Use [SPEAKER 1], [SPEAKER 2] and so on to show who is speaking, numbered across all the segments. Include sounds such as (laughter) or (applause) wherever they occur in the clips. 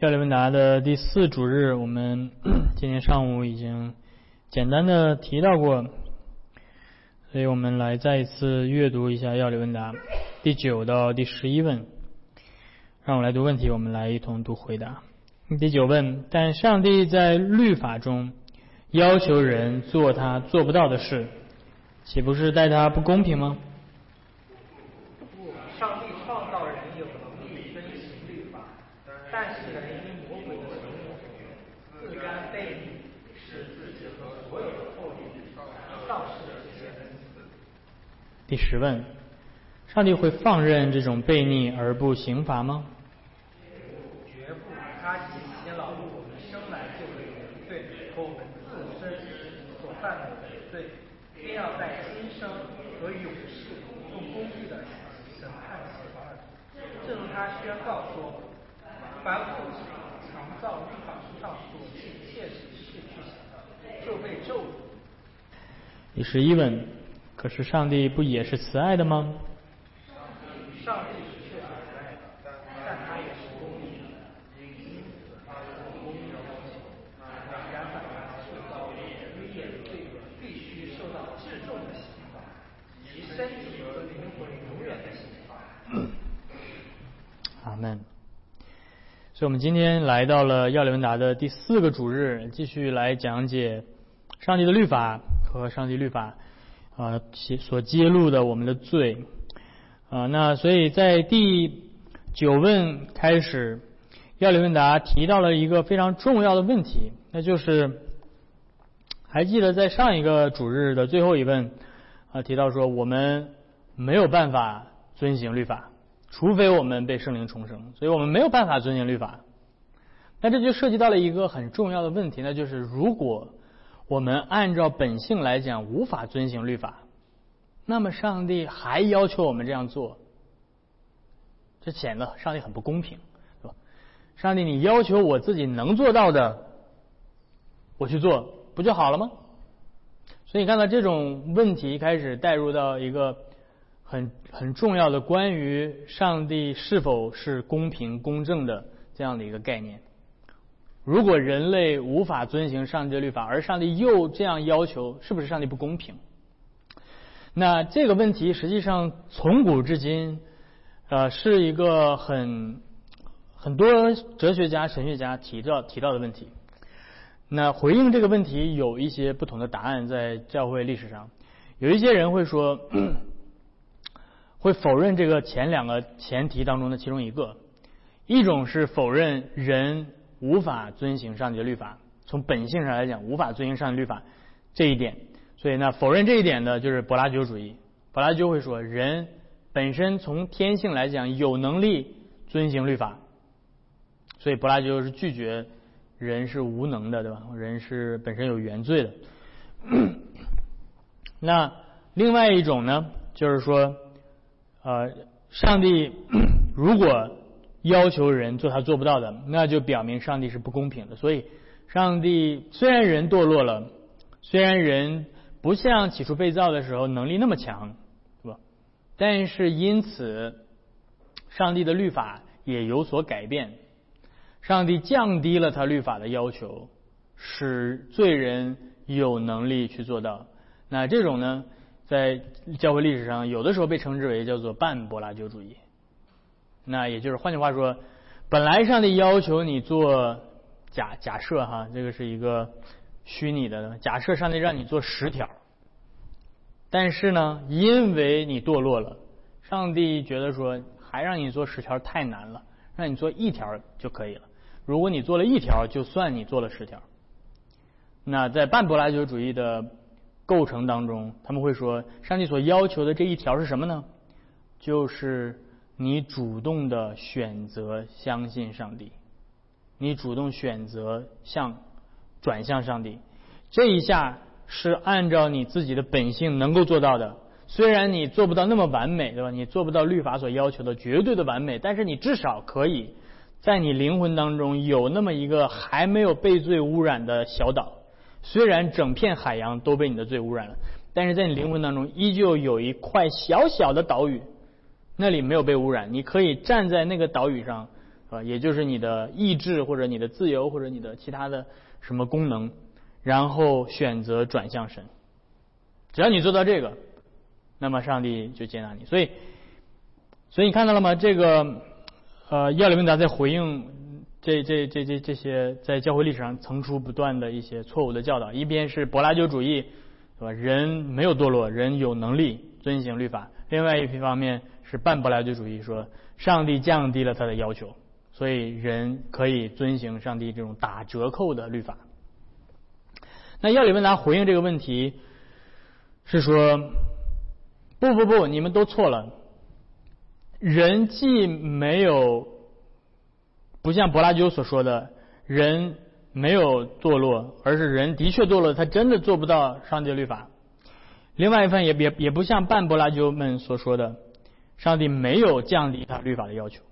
[SPEAKER 1] 要理问答的第四主日，我们 (clears throat) 今天上午已经简单的提到过，所以我们来再一次阅读一下要理问答第九到第十一问。让我来读问题，我们来一同读回答。第九问：但上帝在律法中要求人做他做不到的事，岂不是待他不公平吗？第十问：上帝会放任这种悖逆而不刑罚吗？
[SPEAKER 2] 绝不，他以其劳碌我们生来就会有罪和我们自身所犯的罪，非要在今生和永世用公义的审判其罚。正如他宣告说：“凡父常造律法书上所记切实是去行的，就被咒诅。”
[SPEAKER 1] 第十一问。可是上帝不也是慈爱的吗？
[SPEAKER 2] 上帝是确实慈爱的，但他也是公义的。因此，他是公义的要求，每干犯他受到威严罪恶，必须受到至重的刑罚，其身体和灵魂永远的刑罚。
[SPEAKER 1] 阿门。所以，我们今天来到了要理问答的第四个主日，继续来讲解上帝的律法和上帝律法。啊，所揭露的我们的罪啊，那所以在第九问开始，要理问答提到了一个非常重要的问题，那就是还记得在上一个主日的最后一问啊，提到说我们没有办法遵行律法，除非我们被圣灵重生，所以我们没有办法遵行律法。那这就涉及到了一个很重要的问题，那就是如果。我们按照本性来讲，无法遵行律法，那么上帝还要求我们这样做，这显得上帝很不公平，是吧？上帝，你要求我自己能做到的，我去做，不就好了吗？所以你看到这种问题开始带入到一个很很重要的关于上帝是否是公平公正的这样的一个概念。如果人类无法遵行上帝的律法，而上帝又这样要求，是不是上帝不公平？那这个问题实际上从古至今，呃，是一个很很多哲学家、神学家提到提到的问题。那回应这个问题有一些不同的答案，在教会历史上，有一些人会说，会否认这个前两个前提当中的其中一个，一种是否认人。无法遵行上帝的律法，从本性上来讲，无法遵行上帝律法这一点，所以呢，否认这一点的就是柏拉图主义。柏拉图会说，人本身从天性来讲有能力遵行律法，所以柏拉图是拒绝人是无能的，对吧？人是本身有原罪的。(clears throat) 那另外一种呢，就是说，呃，上帝如果。要求人做他做不到的，那就表明上帝是不公平的。所以，上帝虽然人堕落了，虽然人不像起初被造的时候能力那么强，是吧？但是因此，上帝的律法也有所改变。上帝降低了他律法的要求，使罪人有能力去做到。那这种呢，在教会历史上有的时候被称之为叫做半柏拉图主义。那也就是换句话说，本来上帝要求你做假假设哈，这个是一个虚拟的假设，上帝让你做十条，但是呢，因为你堕落了，上帝觉得说还让你做十条太难了，让你做一条就可以了。如果你做了一条，就算你做了十条。那在半柏拉图主义的构成当中，他们会说，上帝所要求的这一条是什么呢？就是。你主动的选择相信上帝，你主动选择向转向上帝，这一下是按照你自己的本性能够做到的。虽然你做不到那么完美，对吧？你做不到律法所要求的绝对的完美，但是你至少可以在你灵魂当中有那么一个还没有被罪污染的小岛。虽然整片海洋都被你的罪污染了，但是在你灵魂当中依旧有一块小小的岛屿。那里没有被污染，你可以站在那个岛屿上，啊，也就是你的意志或者你的自由或者你的其他的什么功能，然后选择转向神。只要你做到这个，那么上帝就接纳你。所以，所以你看到了吗？这个呃，亚里文达在回应这这这这这些在教会历史上层出不穷的一些错误的教导。一边是柏拉修主义，对吧？人没有堕落，人有能力遵行律法。另外一方面是半柏拉图主义，说上帝降低了他的要求。所以人可以遵行上帝这种打折扣的律法。那亚里文达回应这个问题是说：不不不，你们都错了。人既没有不像柏拉修所说的，人没有堕落，而是人的确堕落，他真的做不到上帝的律法。另外一份也也也不像半柏拉修们所说的，上帝没有降低他律法的要求。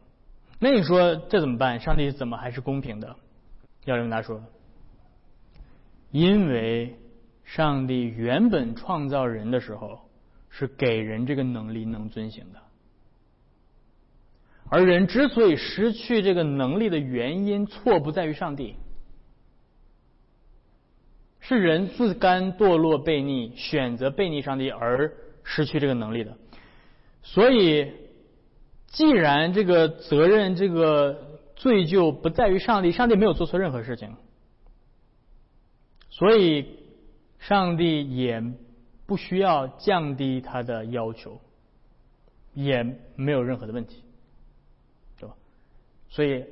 [SPEAKER 1] 那你说这怎么办？上帝怎么还是公平的？要跟他说，因为上帝原本创造人的时候是给人这个能力能遵行的，而人之所以失去这个能力的原因，错不在于上帝，是人自甘堕落悖逆，选择悖逆上帝而失去这个能力的，所以。既然这个责任、这个罪就不在于上帝，上帝没有做错任何事情，所以上帝也不需要降低他的要求，也没有任何的问题，对吧？所以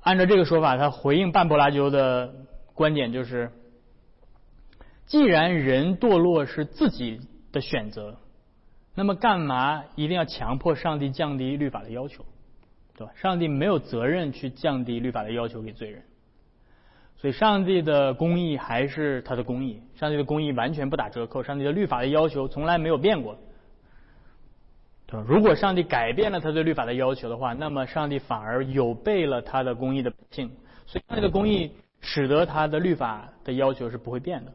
[SPEAKER 1] 按照这个说法，他回应半柏拉修的观点就是：既然人堕落是自己的选择。那么干嘛一定要强迫上帝降低律法的要求，对吧？上帝没有责任去降低律法的要求给罪人，所以上帝的公义还是他的公义，上帝的公义完全不打折扣，上帝的律法的要求从来没有变过，对吧？如果上帝改变了他对律法的要求的话，那么上帝反而有悖了他的公义的本性，所以上帝的公义使得他的律法的要求是不会变的。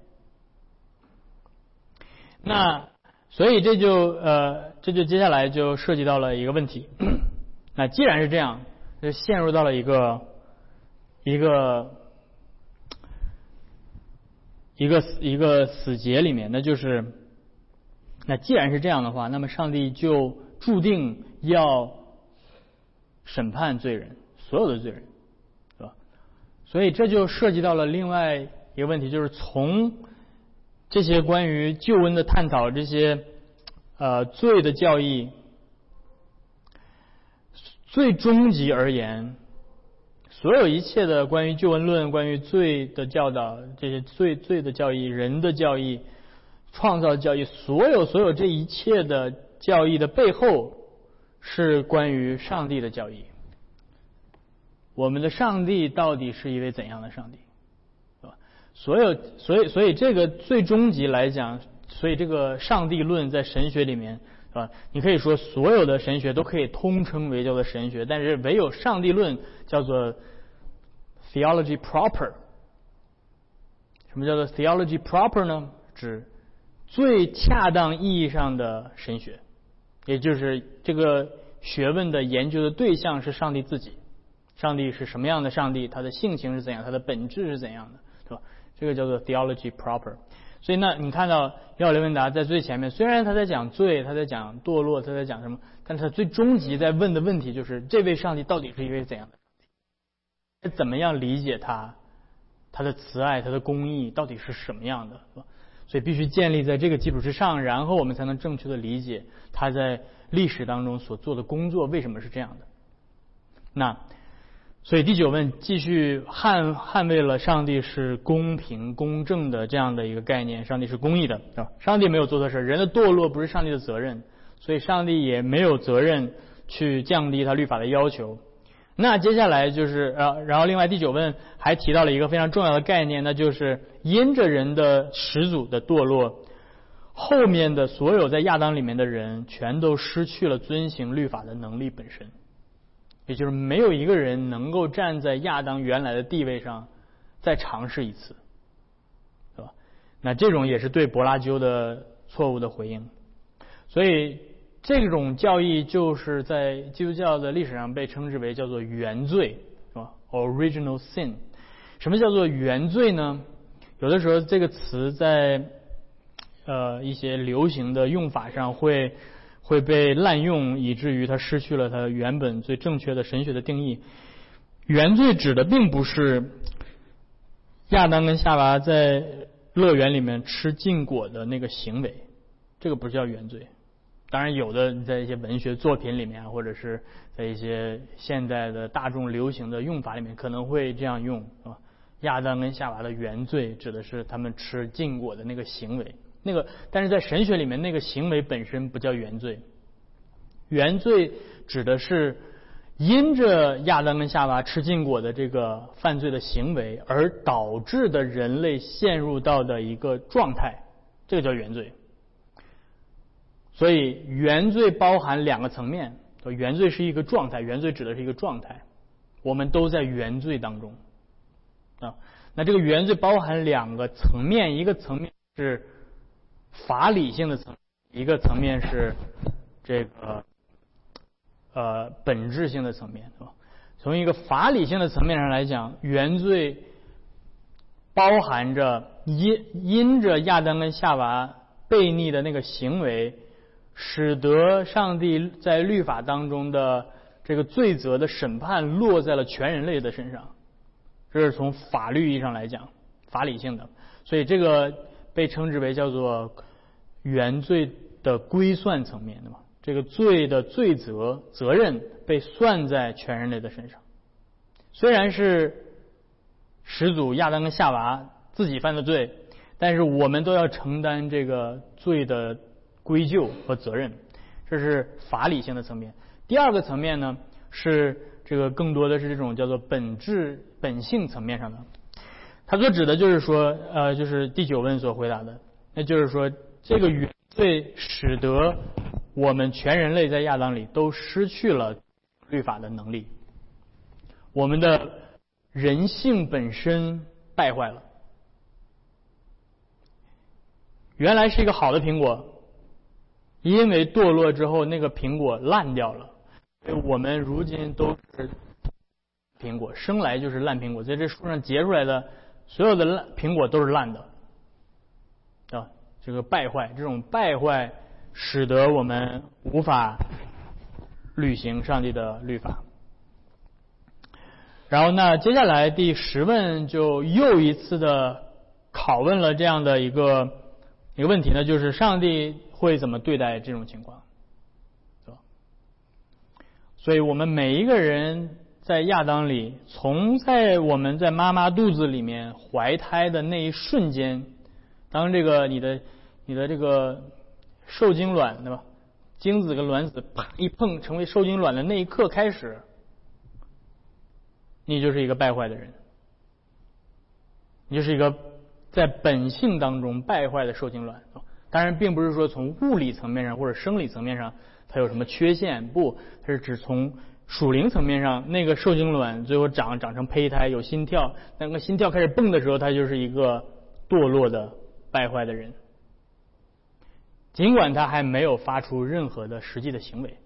[SPEAKER 1] 那。所以这就呃，这就接下来就涉及到了一个问题。(clears throat) 那既然是这样，就陷入到了一个一个一个一个死结里面。那就是，那既然是这样的话，那么上帝就注定要审判罪人，所有的罪人，是吧？所以这就涉及到了另外一个问题，就是从。这些关于救恩的探讨，这些呃罪的教义，最终极而言，所有一切的关于救恩论、关于罪的教导，这些罪罪的教义、人的教义、创造教义，所有所有这一切的教义的背后，是关于上帝的教义。我们的上帝到底是一位怎样的上帝？所有，所以，所以这个最终极来讲，所以这个上帝论在神学里面，是吧？你可以说所有的神学都可以通称为叫做神学，但是唯有上帝论叫做 theology proper。什么叫做 theology proper 呢？指最恰当意义上的神学，也就是这个学问的研究的对象是上帝自己。上帝是什么样的上帝？他的性情是怎样？他的本质是怎样的？这个叫做 theology proper，所以呢，你看到要雷文达在最前面，虽然他在讲罪，他在讲堕落，他在讲什么，但他最终极在问的问题就是：这位上帝到底是一位怎样的？怎么样理解他？他的慈爱，他的公义到底是什么样的？所以必须建立在这个基础之上，然后我们才能正确的理解他在历史当中所做的工作为什么是这样的。那。所以第九问继续捍捍卫了上帝是公平公正的这样的一个概念，上帝是公义的，是吧？上帝没有做错事，人的堕落不是上帝的责任，所以上帝也没有责任去降低他律法的要求。那接下来就是呃，然后另外第九问还提到了一个非常重要的概念，那就是因着人的始祖的堕落，后面的所有在亚当里面的人全都失去了遵行律法的能力本身。也就是没有一个人能够站在亚当原来的地位上再尝试一次，是吧？那这种也是对柏拉修的错误的回应。所以这种教义就是在基督教的历史上被称之为叫做原罪，是吧？Original sin。什么叫做原罪呢？有的时候这个词在呃一些流行的用法上会会被滥用，以至于它失去了它原本最正确的神学的定义。原罪指的并不是亚当跟夏娃在乐园里面吃禁果的那个行为，这个不叫原罪。当然，有的在一些文学作品里面，或者是在一些现代的大众流行的用法里面，可能会这样用，是吧？亚当跟夏娃的原罪指的是他们吃禁果的那个行为，那个，但是在神学里面，那个行为本身不叫原罪。原罪指的是因着亚当跟夏娃吃禁果的这个犯罪的行为而导致的人类陷入到的一个状态，这个叫原罪。所以原罪包含两个层面，原罪是一个状态，原罪指的是一个状态，我们都在原罪当中啊。那这个原罪包含两个层面，一个层面是法理性的层，一个层面是这个呃本质性的层面，是吧？从一个法理性的层面上来讲，原罪包含着因因着亚当跟夏娃悖逆的那个行为。使得上帝在律法当中的这个罪责的审判落在了全人类的身上，这是从法律意义上来讲，法理性的，所以这个被称之为叫做原罪的归算层面，对吧？这个罪的罪责责任被算在全人类的身上，虽然是始祖亚当跟夏娃自己犯的罪，但是我们都要承担这个罪的。归咎和责任，这是法理性的层面。第二个层面呢，是这个更多的是这种叫做本质本性层面上的。他所指的就是说，呃，就是第九问所回答的，那就是说，这个原罪使得我们全人类在亚当里都失去了律法的能力，我们的人性本身败坏了。原来是一个好的苹果。因为堕落之后，那个苹果烂掉了。我们如今都是苹果，生来就是烂苹果，在这树上结出来的所有的烂苹果都是烂的啊！这个败坏，这种败坏使得我们无法履行上帝的律法。然后，那接下来第十问就又一次的拷问了这样的一个一个问题呢，就是上帝。会怎么对待这种情况，所以我们每一个人在亚当里，从在我们在妈妈肚子里面怀胎的那一瞬间，当这个你的你的这个受精卵对吧？精子跟卵子啪一碰成为受精卵的那一刻开始，你就是一个败坏的人，你就是一个在本性当中败坏的受精卵。当然，并不是说从物理层面上或者生理层面上它有什么缺陷，不，它是指从属灵层面上，那个受精卵最后长长成胚胎，有心跳，那个心跳开始蹦的时候，它就是一个堕落的败坏的人，尽管他还没有发出任何的实际的行为，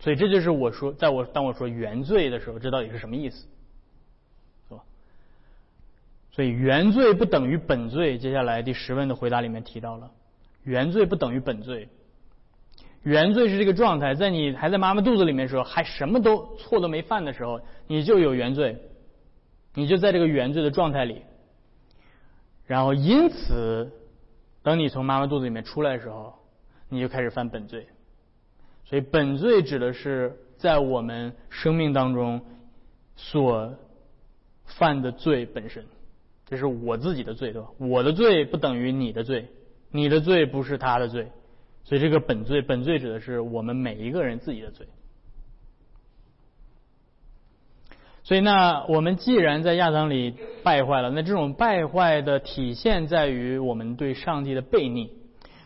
[SPEAKER 1] 所以这就是我说，在我当我说原罪的时候，这到底是什么意思？所以原罪不等于本罪。接下来第十问的回答里面提到了，原罪不等于本罪。原罪是这个状态，在你还在妈妈肚子里面的时候，还什么都错都没犯的时候，你就有原罪，你就在这个原罪的状态里。然后因此，等你从妈妈肚子里面出来的时候，你就开始犯本罪。所以本罪指的是在我们生命当中所犯的罪本身。这是我自己的罪，对吧？我的罪不等于你的罪，你的罪不是他的罪，所以这个本罪，本罪指的是我们每一个人自己的罪。所以，那我们既然在亚当里败坏了，那这种败坏的体现在于我们对上帝的背逆。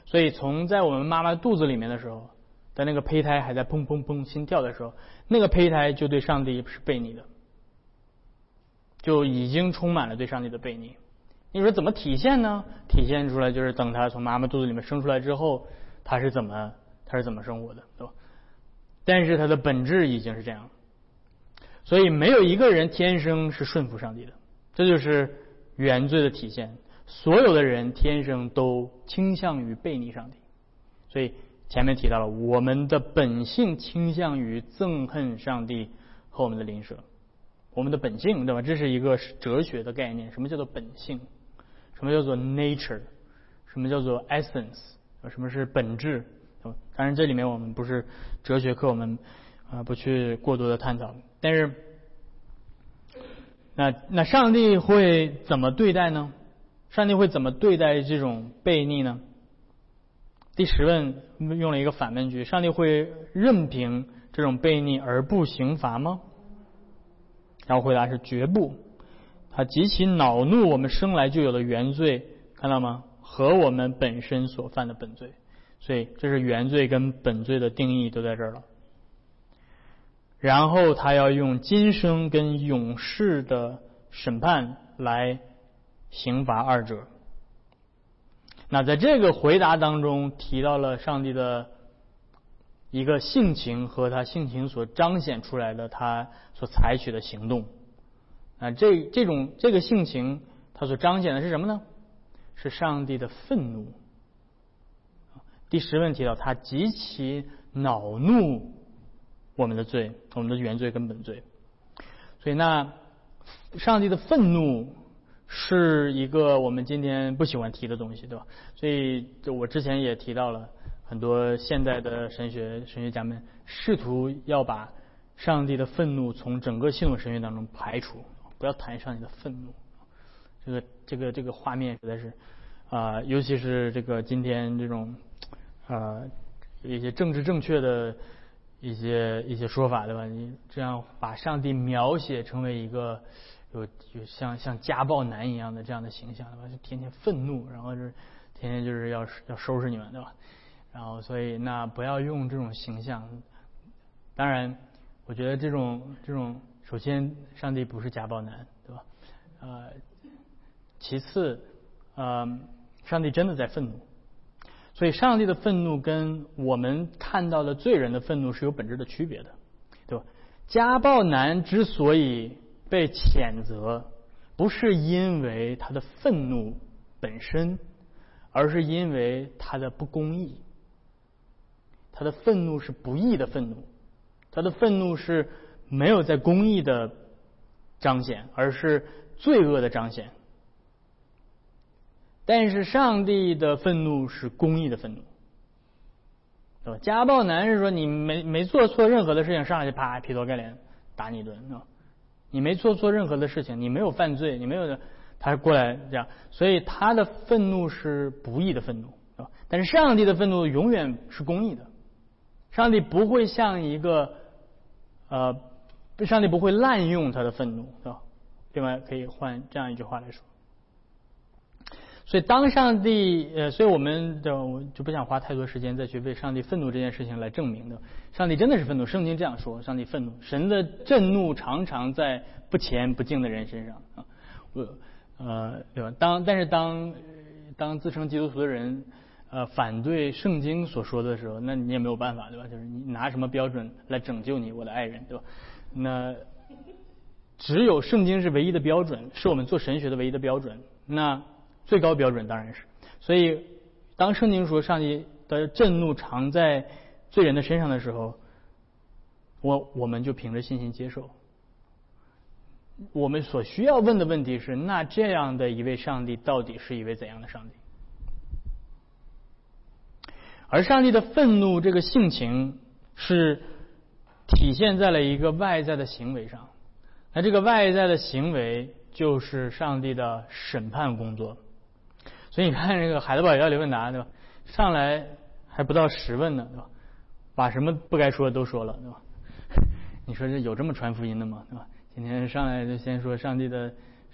[SPEAKER 1] 所以，从在我们妈妈肚子里面的时候，在那个胚胎还在砰砰砰心跳的时候，那个胚胎就对上帝是背逆的。就已经充满了对上帝的背逆。你说怎么体现呢？体现出来就是等他从妈妈肚子里面生出来之后，他是怎么，他是怎么生活的，对吧？但是他的本质已经是这样了，所以没有一个人天生是顺服上帝的，这就是原罪的体现。所有的人天生都倾向于背逆上帝，所以前面提到了我们的本性倾向于憎恨上帝和我们的邻舍，我们的本性对吧？这是一个哲学的概念。什么叫做本性？什么叫做 nature？什么叫做 essence？什么是本质？当然，这里面我们不是哲学课，我们啊不去过多的探讨。但是，那那上帝会怎么对待呢？上帝会怎么对待这种悖逆呢？第十问用了一个反问句：上帝会任凭这种悖逆而不刑罚吗？然后回答是绝不。他极其恼怒我们生来就有的原罪，看到吗？和我们本身所犯的本罪。所以，这是原罪跟本罪的定义都在这儿了。然后，他要用今生跟永世的审判来刑罚二者。那在这个回答当中提到了上帝的一个性情和他性情所彰显出来的他所采取的行动。啊，这这种这个性情，他所彰显的是什么呢？是上帝的愤怒。第十问提到，他极其恼怒我们的罪，我们的原罪跟本罪。所以，那上帝的愤怒是一个我们今天不喜欢提的东西，对吧？所以，就我之前也提到了，很多现代的神学神学家们试图要把上帝的愤怒从整个系统神学当中排除，不要谈上帝的愤怒。这个这个这个画面实在是啊，尤其是这个今天这种。呃，一些政治正确的一些一些说法，对吧？你这样把上帝描写成为一个有有像像家暴男一样的这样的形象，对吧？就天天愤怒，然后就是天天就是要要收拾你们，对吧？然后所以那不要用这种形象。当然，我觉得这种这种，首先上帝不是家暴男，对吧？呃，其次，嗯，上帝真的在愤怒。所以，上帝的愤怒跟我们看到的罪人的愤怒是有本质的区别的，对吧？家暴男之所以被谴责，不是因为他的愤怒本身，而是因为他的不公义。他的愤怒是不义的愤怒，他的愤怒是没有在公义的彰显，而是罪恶的彰显。但是上帝的愤怒是公义的愤怒，对吧？家暴男是说你没没做错任何的事情，上来就啪劈头盖脸打你一顿，是吧？你没做错任何的事情，你没有犯罪，你没有，他过来这样，所以他的愤怒是不义的愤怒，是吧？但是上帝的愤怒永远是公义的，上帝不会像一个呃，上帝不会滥用他的愤怒，是吧？另外可以换这样一句话来说。所以，当上帝呃，所以我们的我就不想花太多时间再去为上帝愤怒这件事情来证明的。上帝真的是愤怒，圣经这样说：上帝愤怒，神的震怒常常在不虔不敬的人身上啊。我呃，对吧？当但是当当自称基督徒的人呃反对圣经所说的时候，那你也没有办法，对吧？就是你拿什么标准来拯救你，我的爱人，对吧？那只有圣经是唯一的标准，是我们做神学的唯一的标准。那最高标准当然是，所以当圣经说上帝的震怒常在罪人的身上的时候，我我们就凭着信心接受。我们所需要问的问题是：那这样的一位上帝到底是一位怎样的上帝？而上帝的愤怒这个性情是体现在了一个外在的行为上，那这个外在的行为就是上帝的审判工作。所以你看这个海德堡要理问答对吧？上来还不到十问呢对吧？把什么不该说的都说了对吧？(laughs) 你说这有这么传福音的吗对吧？今天上来就先说上帝的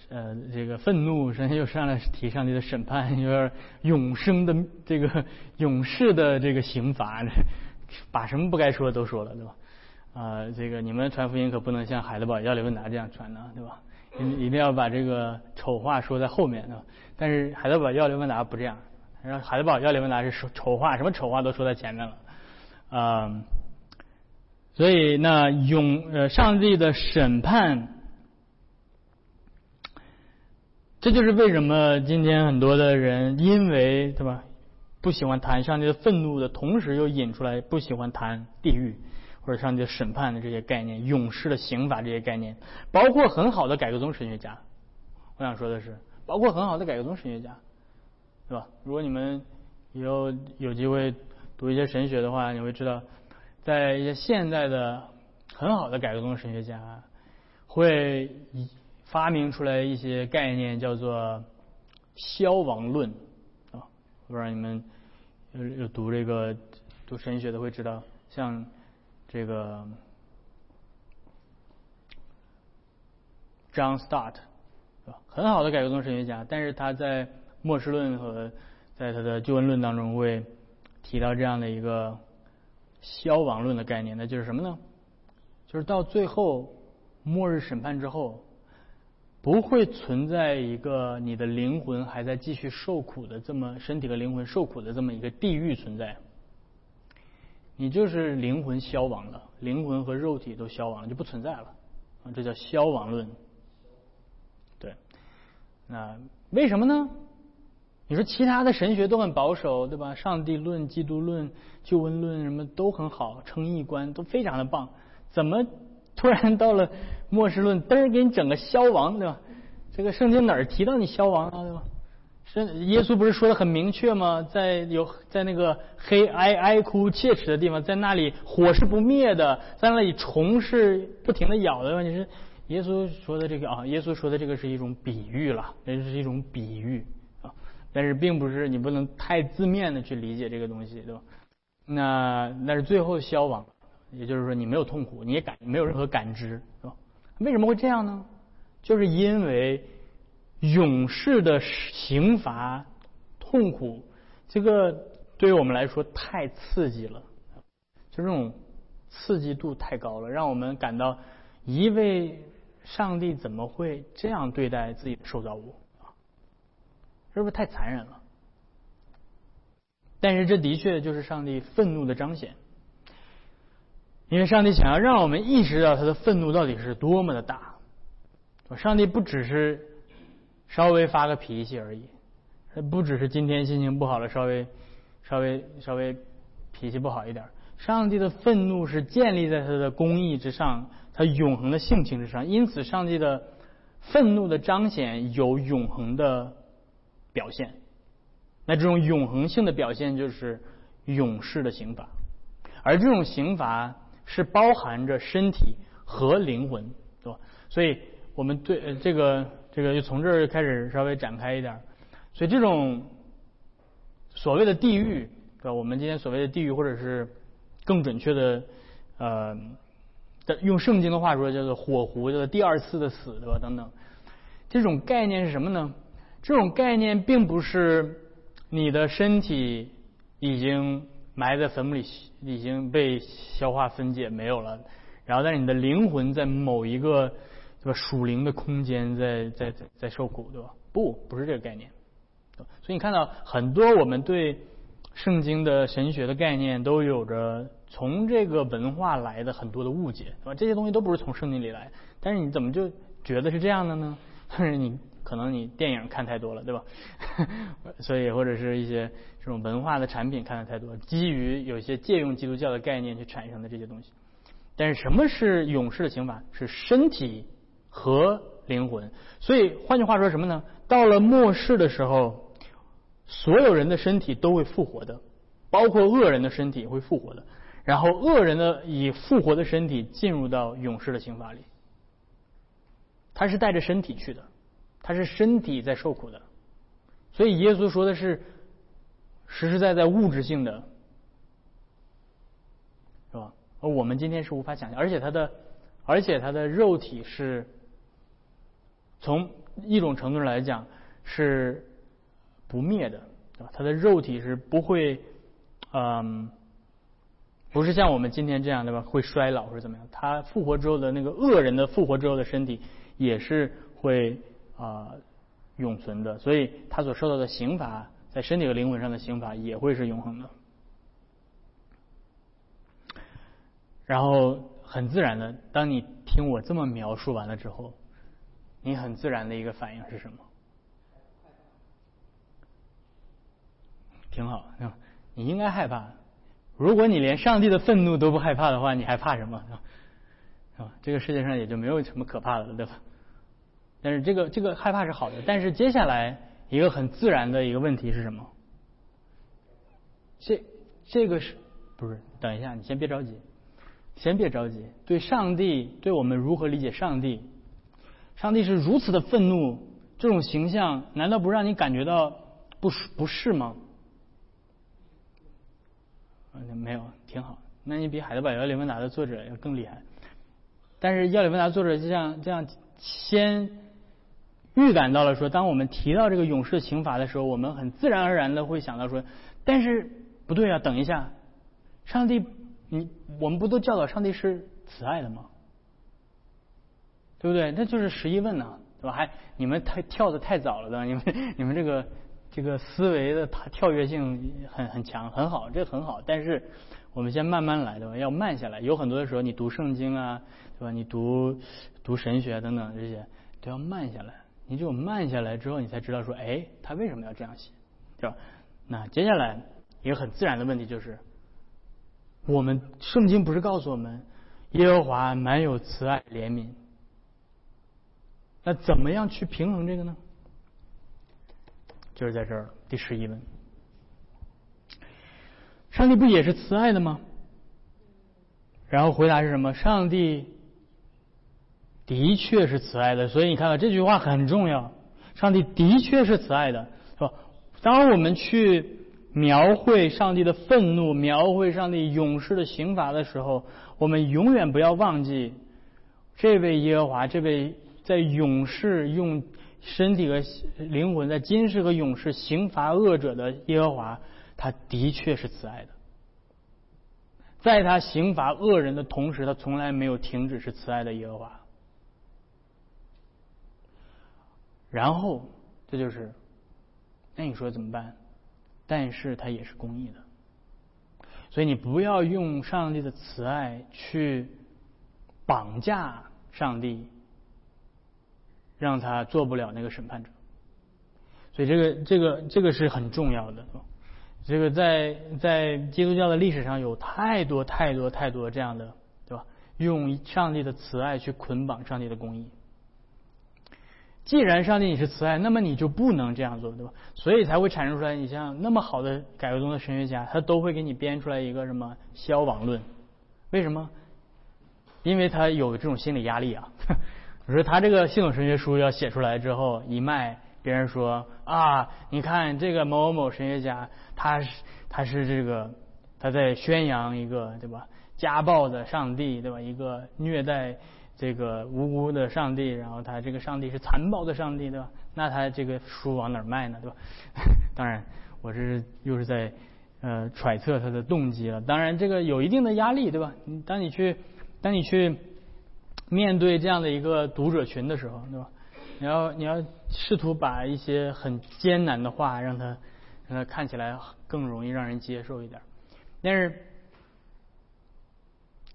[SPEAKER 1] 呃这个愤怒，首先又上来提上帝的审判，有点永生的这个永世的这个刑罚，把什么不该说的都说了对吧？啊这个你们传福音可不能像海德堡要理问答这样传呢对吧？一一定要把这个丑话说在后面对吧？但是海德堡要理问答不这样，然后海德堡要理问答是说丑话，什么丑话都说在前面了，啊，所以那永呃上帝的审判，这就是为什么今天很多的人因为对吧不喜欢谈上帝的愤怒的同时，又引出来不喜欢谈地狱或者上帝的审判的这些概念、勇士的刑罚这些概念，包括很好的改革宗神学家。我想说的是，包括很好的改革宗神学家，对吧？如果你们以后有机会读一些神学的话，你会知道，在一些现在的很好的改革宗神学家会发明出来一些概念，叫做消亡论啊。不知道你们有有读这个读神学的会知道，像这个 John Stott。很好的改革宗神学家，但是他在末世论和在他的救恩论当中会提到这样的一个消亡论的概念，那就是什么呢？就是到最后末日审判之后，不会存在一个你的灵魂还在继续受苦的这么身体和灵魂受苦的这么一个地狱存在，你就是灵魂消亡了，灵魂和肉体都消亡了，就不存在了啊，这叫消亡论。对那为什么呢？你说其他的神学都很保守，对吧？上帝论、基督论、救恩论什么都很好，称义观都非常的棒，怎么突然到了末世论，噔给你整个消亡，对吧？这个圣经哪儿提到你消亡了，对吧？是耶稣不是说的很明确吗？在有在那个黑哀哀哭切齿的地方，在那里火是不灭的，在那里虫是不停的咬的，问题是。耶稣说的这个啊，耶稣说的这个是一种比喻了，这是一种比喻啊，但是并不是你不能太字面的去理解这个东西，对吧？那那是最后消亡，也就是说你没有痛苦，你也感没有任何感知，是吧？为什么会这样呢？就是因为勇士的刑罚痛苦，这个对于我们来说太刺激了，就这种刺激度太高了，让我们感到一位。上帝怎么会这样对待自己的受造物啊？是不是太残忍了？但是这的确就是上帝愤怒的彰显，因为上帝想要让我们意识到他的愤怒到底是多么的大。上帝不只是稍微发个脾气而已，不只是今天心情不好了，稍微稍微稍微脾气不好一点。上帝的愤怒是建立在他的公义之上。他永恒的性情之上，因此上帝的愤怒的彰显有永恒的表现。那这种永恒性的表现就是勇士的刑罚，而这种刑罚是包含着身体和灵魂，对吧？所以我们对呃这个这个就从这儿开始稍微展开一点。所以这种所谓的地狱，对吧？我们今天所谓的地狱，或者是更准确的呃。用圣经的话说，叫做火湖，叫做第二次的死，对吧？等等，这种概念是什么呢？这种概念并不是你的身体已经埋在坟墓里，已经被消化分解没有了，然后但是你的灵魂在某一个对吧属灵的空间在在在在受苦，对吧？不，不是这个概念。所以你看到很多我们对圣经的神学的概念都有着。从这个文化来的很多的误解，对吧？这些东西都不是从圣经里来，但是你怎么就觉得是这样的呢？是你可能你电影看太多了，对吧？(laughs) 所以或者是一些这种文化的产品看的太多，基于有些借用基督教的概念去产生的这些东西。但是什么是勇士的刑罚？是身体和灵魂。所以换句话说什么呢？到了末世的时候，所有人的身体都会复活的，包括恶人的身体会复活的。然后恶人的以复活的身体进入到勇士的刑罚里，他是带着身体去的，他是身体在受苦的，所以耶稣说的是实实在在物质性的，是吧？而我们今天是无法想象，而且他的而且他的肉体是从一种程度上来讲是不灭的，对吧？他的肉体是不会，嗯。不是像我们今天这样，对吧？会衰老或者怎么样？他复活之后的那个恶人的复活之后的身体也是会啊永存的，所以他所受到的刑罚，在身体和灵魂上的刑罚也会是永恒的。然后很自然的，当你听我这么描述完了之后，你很自然的一个反应是什么？挺好，你应该害怕。如果你连上帝的愤怒都不害怕的话，你还怕什么？是吧？这个世界上也就没有什么可怕的了，对吧？但是这个这个害怕是好的，但是接下来一个很自然的一个问题是什么？这这个是不是？等一下，你先别着急，先别着急。对上帝，对我们如何理解上帝？上帝是如此的愤怒，这种形象难道不让你感觉到不不适吗？没有，挺好。那你比《海德堡要理问答》的作者要更厉害。但是要理问答作者就像这样先预感到了说，当我们提到这个勇士的刑罚的时候，我们很自然而然的会想到说，但是不对啊，等一下，上帝，你我们不都教导上帝是慈爱的吗？对不对？那就是十一问呢，对吧？还你们太跳的太早了的，你们 (laughs) 你们这个。这个思维的跳跳跃性很很强，很好，这很好。但是我们先慢慢来，对吧？要慢下来。有很多的时候，你读圣经啊，对吧？你读读神学等等这些，都要慢下来。你只有慢下来之后，你才知道说，哎，他为什么要这样写，对吧？那接下来一个很自然的问题就是，我们圣经不是告诉我们，耶和华满有慈爱怜悯？那怎么样去平衡这个呢？就是在这儿，第十一问：上帝不也是慈爱的吗？然后回答是什么？上帝的确是慈爱的，所以你看到这句话很重要。上帝的确是慈爱的，是吧？当我们去描绘上帝的愤怒、描绘上帝勇士的刑罚的时候，我们永远不要忘记，这位耶和华，这位在勇士用。身体和灵魂在今世和勇士刑罚恶者的耶和华，他的确是慈爱的。在他刑罚恶人的同时，他从来没有停止是慈爱的耶和华。然后，这就是，那你说怎么办？但是他也是公义的，所以你不要用上帝的慈爱去绑架上帝。让他做不了那个审判者，所以这个这个这个是很重要的。这个在在基督教的历史上有太多太多太多这样的，对吧？用上帝的慈爱去捆绑上帝的公义。既然上帝你是慈爱，那么你就不能这样做，对吧？所以才会产生出来，你像那么好的改革宗的神学家，他都会给你编出来一个什么消亡论？为什么？因为他有这种心理压力啊。我说他这个系统神学书要写出来之后一卖，别人说啊，你看这个某某某神学家，他是他是这个他在宣扬一个对吧家暴的上帝对吧一个虐待这个无辜的上帝，然后他这个上帝是残暴的上帝对吧？那他这个书往哪儿卖呢对吧？(laughs) 当然我这是又是在呃揣测他的动机了。当然这个有一定的压力对吧？当你去当你去。面对这样的一个读者群的时候，对吧？你要你要试图把一些很艰难的话让他让他看起来更容易让人接受一点。但是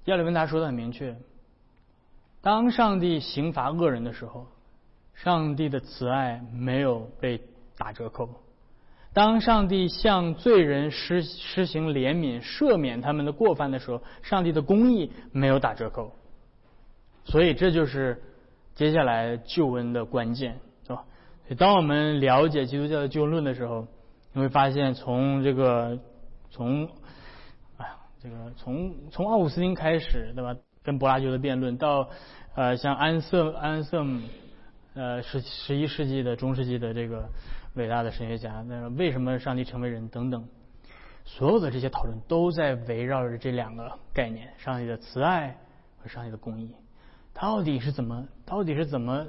[SPEAKER 1] 亚里文达说的很明确：当上帝刑罚恶人的时候，上帝的慈爱没有被打折扣；当上帝向罪人施施行怜悯、赦免他们的过犯的时候，上帝的公义没有打折扣。所以这就是接下来救恩的关键，是吧？所以当我们了解基督教的救恩论的时候，你会发现，从这个从哎呀，这个从从奥古斯丁开始，对吧？跟柏拉图的辩论，到呃像安瑟安瑟姆，呃十十一世纪的中世纪的这个伟大的神学家，那为什么上帝成为人等等，所有的这些讨论都在围绕着这两个概念：上帝的慈爱和上帝的公义。到底是怎么？到底是怎么？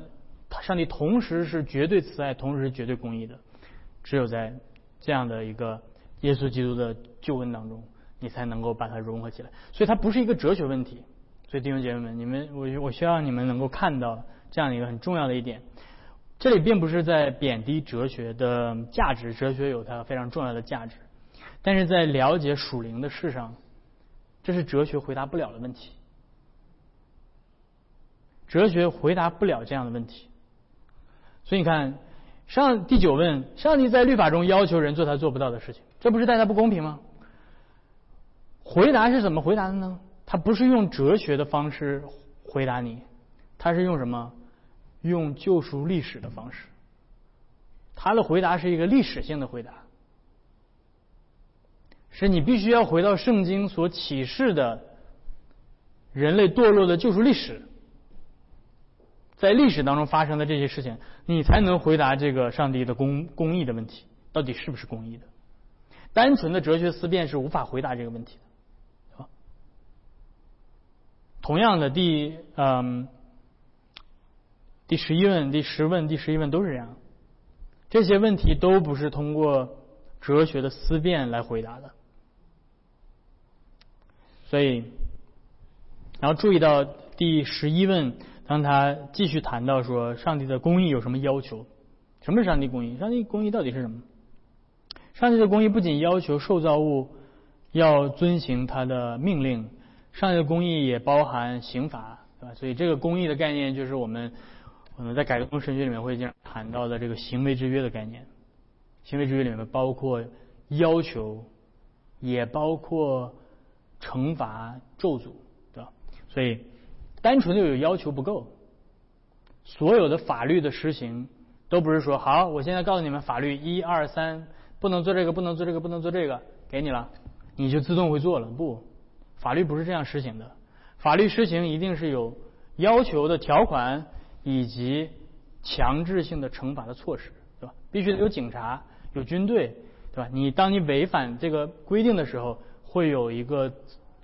[SPEAKER 1] 他上帝同时是绝对慈爱，同时是绝对公义的。只有在这样的一个耶稣基督的救恩当中，你才能够把它融合起来。所以它不是一个哲学问题。所以弟兄姐妹们，你们我我希望你们能够看到这样的一个很重要的一点。这里并不是在贬低哲学的价值，哲学有它非常重要的价值。但是在了解属灵的事上，这是哲学回答不了的问题。哲学回答不了这样的问题。所以你看，上第九问，上帝在律法中要求人做他做不到的事情，这不是大家不公平吗？回答是怎么回答的呢？他不是用哲学的方式回答你，他是用什么？用救赎历史的方式。他的回答是一个历史性的回答，是你必须要回到圣经所启示的人类堕落的救赎历史，在历史当中发生的这些事情，你才能回答这个上帝的公公义的问题，到底是不是公义的？单纯的哲学思辨是无法回答这个问题的。同样的，第嗯，第十一问、第十问、第十一问都是这样，这些问题都不是通过哲学的思辨来回答的。所以，然后注意到第十一问，当他继续谈到说上帝的公义有什么要求？什么是上帝公义？上帝公义到底是什么？上帝的公义不仅要求受造物要遵行他的命令。上帝的公义也包含刑罚，对吧？所以这个公义的概念就是我们我们在改革宗神学里面会经常谈到的这个行为制约的概念。行为制约里面包括要求，也包括惩罚、咒诅，对吧？所以单纯的有要求不够，所有的法律的实行都不是说好，我现在告诉你们法律一二三，不能做这个，不能做这个，不能做这个，给你了，你就自动会做了，不。法律不是这样实行的，法律实行一定是有要求的条款以及强制性的惩罚的措施，对吧？必须得有警察、有军队，对吧？你当你违反这个规定的时候，会有一个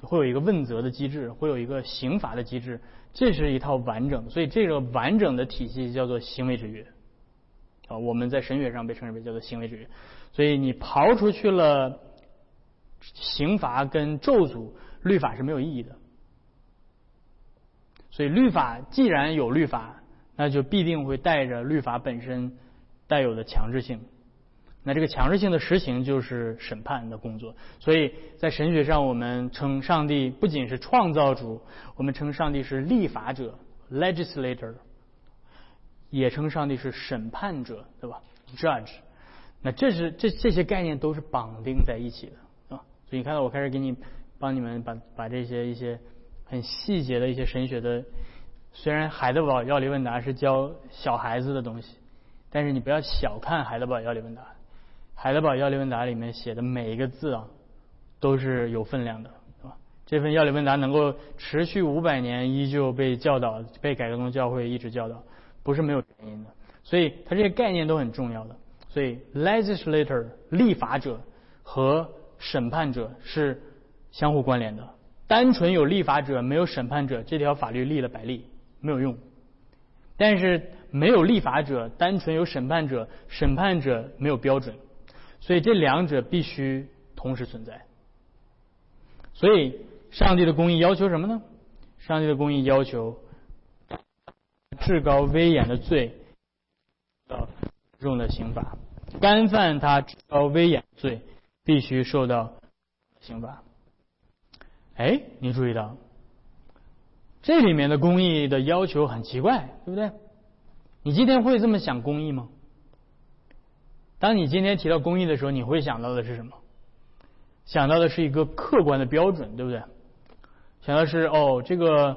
[SPEAKER 1] 会有一个问责的机制，会有一个刑罚的机制，这是一套完整的，所以这个完整的体系叫做行为制约啊。我们在神学上被称之为叫做行为制约，所以你刨出去了刑罚跟咒诅。律法是没有意义的，所以律法既然有律法，那就必定会带着律法本身带有的强制性。那这个强制性的实行就是审判的工作。所以在神学上，我们称上帝不仅是创造主，我们称上帝是立法者 （legislator），也称上帝是审判者，对吧？judge。那这是这这些概念都是绑定在一起的啊。所以你看到我开始给你。帮你们把把这些一些很细节的一些神学的，虽然海德堡要理问答是教小孩子的东西，但是你不要小看海德堡要理问答。海德堡要理问答里面写的每一个字啊，都是有分量的，是吧？这份要理问答能够持续五百年，依旧被教导，被改革宗教会一直教导，不是没有原因的。所以它这些概念都很重要的。所以 legislator 立法者和审判者是。相互关联的，单纯有立法者没有审判者，这条法律立了百立没有用。但是没有立法者，单纯有审判者，审判者没有标准，所以这两者必须同时存在。所以上帝的公义要求什么呢？上帝的公义要求至高威严的罪要重的刑罚，干犯他至高威严罪必须受到刑罚。哎，你注意到这里面的公益的要求很奇怪，对不对？你今天会这么想公益吗？当你今天提到公益的时候，你会想到的是什么？想到的是一个客观的标准，对不对？想到是哦，这个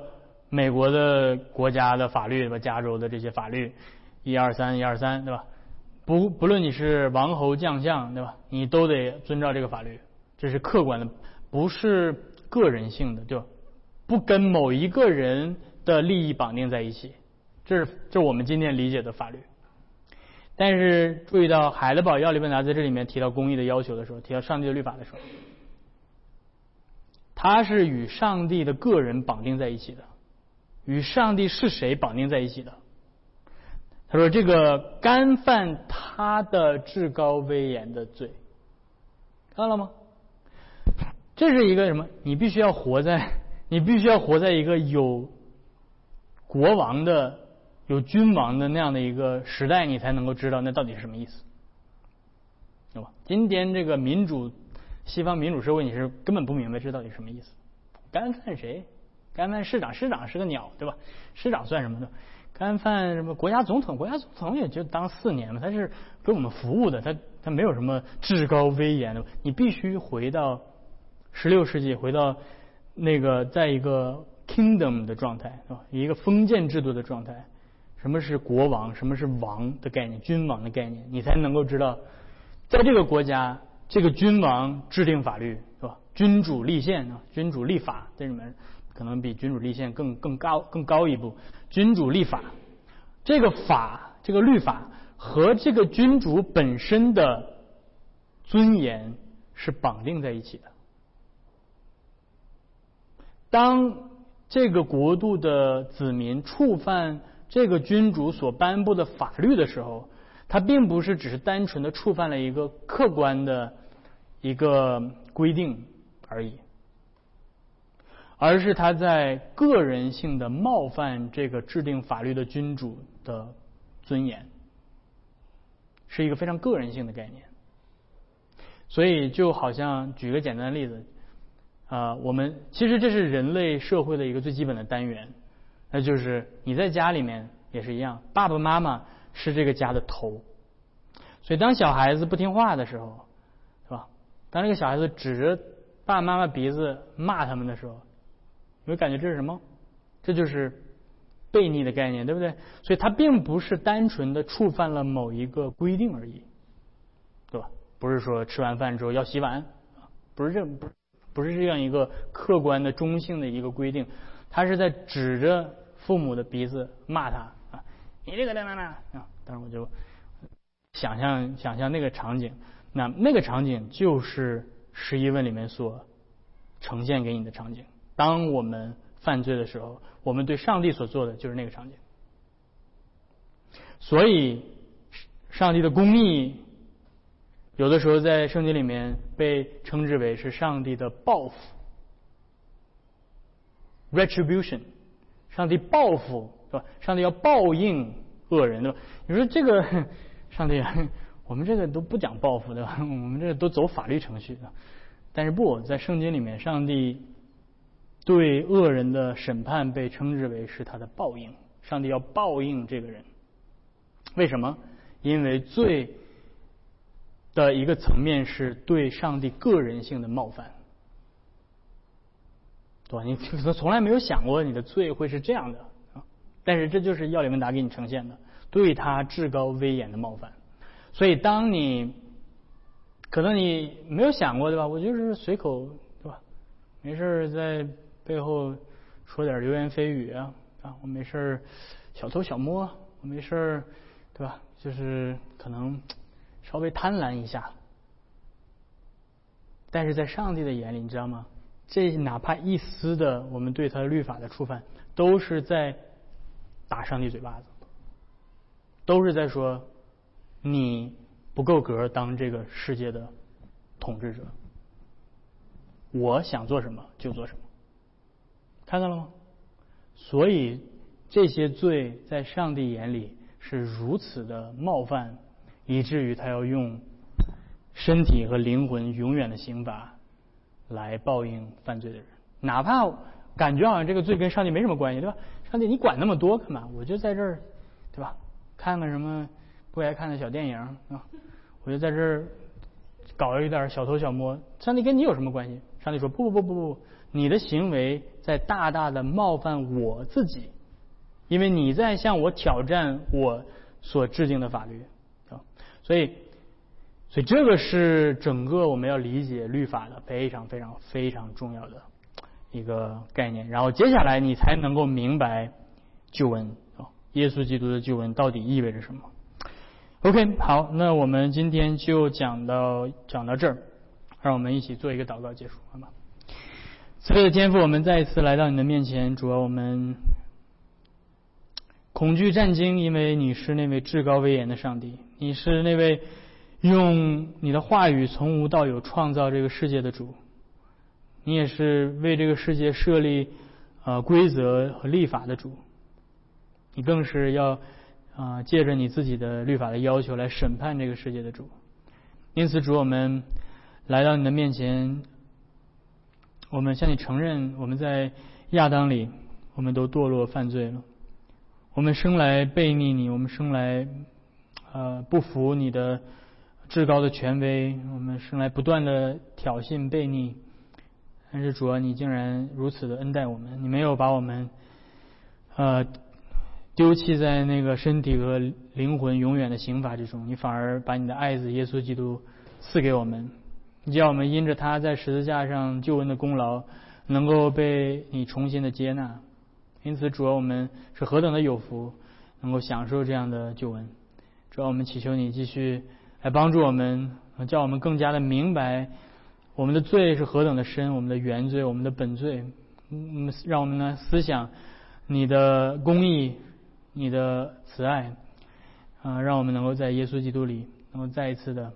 [SPEAKER 1] 美国的国家的法律，对吧？加州的这些法律，一二三，一二三，对吧？不不论你是王侯将相，对吧？你都得遵照这个法律，这是客观的，不是。个人性的，对吧？不跟某一个人的利益绑定在一起，这是这是我们今天理解的法律。但是注意到海德堡要理问答在这里面提到公义的要求的时候，提到上帝的律法的时候，他是与上帝的个人绑定在一起的，与上帝是谁绑定在一起的？他说这个干犯他的至高威严的罪，看到了吗？这是一个什么？你必须要活在，你必须要活在一个有国王的、有君王的那样的一个时代，你才能够知道那到底是什么意思，对吧？今天这个民主，西方民主社会，你是根本不明白这到底什么意思。干饭谁？干饭市长，市长是个鸟，对吧？市长算什么呢？干饭什么国家总统？国家总统也就当四年嘛，他是给我们服务的，他他没有什么至高威严的。你必须回到十六世纪，回到那个在一个 kingdom 的状态，是吧？一个封建制度的状态。什么是国王？什么是王的概念？君王的概念，你才能够知道，在这个国家，这个君王制定法律，是吧？君主立宪啊，君主立法，这里面可能比君主立宪更更高更高一步。君主立法，这个法这个律法和这个君主本身的尊严是绑定在一起的。当这个国度的子民触犯这个君主所颁布的法律的时候，他并不是只是单纯的触犯了一个客观的一个规定而已。而是他在个人性的冒犯这个制定法律的君主的尊严，是一个非常个人性的概念。所以就好像举个简单的例子，啊，我们其实这是人类社会的一个最基本的单元，那就是你在家里面也是一样，爸爸妈妈是这个家的头，所以当小孩子不听话的时候，是吧？当这个小孩子指着爸爸妈妈鼻子骂他们的时候。你会感觉这是什么？这就是悖逆的概念，对不对？所以它并不是单纯的触犯了某一个规定而已，对吧？不是说吃完饭之后要洗碗，不是这不不是这样一个客观的中性的一个规定，他是在指着父母的鼻子骂他啊！你这个那那那啊！当时我就想象想象那个场景，那那个场景就是十一问里面所呈现给你的场景。当我们犯罪的时候，我们对上帝所做的就是那个场景。所以，上帝的公义有的时候在圣经里面被称之为是上帝的报复 （retribution）。上帝报复，是吧？上帝要报应恶人，对吧？你说这个 (laughs) 上帝，(laughs) 我们这个都不讲报复，对吧？(laughs) 我们这个都走法律程序的。但是不在圣经里面，上帝。对恶人的审判被称之为是他的报应，上帝要报应这个人。为什么？因为罪的一个层面是对上帝个人性的冒犯，对吧？你可能从来没有想过你的罪会是这样的，但是这就是要理问答给你呈现的，对他至高威严的冒犯。所以当你可能你没有想过，对吧？我就是随口，对吧？没事在。背后说点流言蜚语啊啊！我没事小偷小摸，我没事对吧？就是可能稍微贪婪一下，但是在上帝的眼里，你知道吗？这哪怕一丝的我们对他律法的触犯，都是在打上帝嘴巴子，都是在说你不够格当这个世界的统治者。我想做什么就做什么。看到了吗？所以这些罪在上帝眼里是如此的冒犯，以至于他要用身体和灵魂永远的刑罚来报应犯罪的人。哪怕感觉好像这个罪跟上帝没什么关系，对吧？上帝，你管那么多干嘛？我就在这儿，对吧？看看什么不该看的小电影啊？我就在这儿搞一点小偷小摸。上帝跟你有什么关系？上帝说：不不不不不。你的行为在大大的冒犯我自己，因为你在向我挑战我所制定的法律啊，所以，所以这个是整个我们要理解律法的非常非常非常重要的一个概念。然后接下来你才能够明白救恩啊，耶稣基督的救恩到底意味着什么？OK，好，那我们今天就讲到讲到这儿，让我们一起做一个祷告结束，好吗？慈悲的天父，我们再一次来到你的面前，主啊，我们恐惧战惊，因为你是那位至高威严的上帝，你是那位用你的话语从无到有创造这个世界的主，你也是为这个世界设立呃规则和立法的主，你更是要啊借着你自己的律法的要求来审判这个世界的主，因此主，我们来到你的面前。我们向你承认，我们在亚当里，我们都堕落犯罪了。我们生来背逆你，我们生来呃不服你的至高的权威，我们生来不断的挑衅背逆。但是主啊，你竟然如此的恩待我们，你没有把我们呃丢弃在那个身体和灵魂永远的刑罚之中，你反而把你的爱子耶稣基督赐给我们，你叫我们因着他在十字架上救恩的功劳，能够被你重新的接纳。因此，主啊，我们是何等的有福，能够享受这样的救恩。主啊，我们祈求你继续来帮助我们，叫我们更加的明白。我们的罪是何等的深，我们的原罪，我们的本罪，嗯，让我们呢思想你的公义，你的慈爱，啊，让我们能够在耶稣基督里，能够再一次的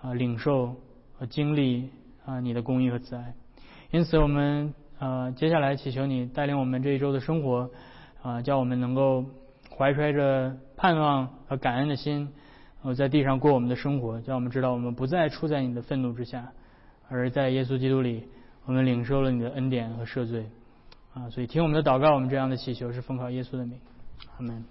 [SPEAKER 1] 啊领受和经历啊你的公义和慈爱。因此，我们啊接下来祈求你带领我们这一周的生活，啊，叫我们能够怀揣着盼望和感恩的心，我，在地上过我们的生活，叫我们知道我们不再处在你的愤怒之下。而在耶稣基督里，我们领受了你的恩典和赦罪，啊，所以听我们的祷告，我们这样的祈求是奉靠耶稣的名，阿门。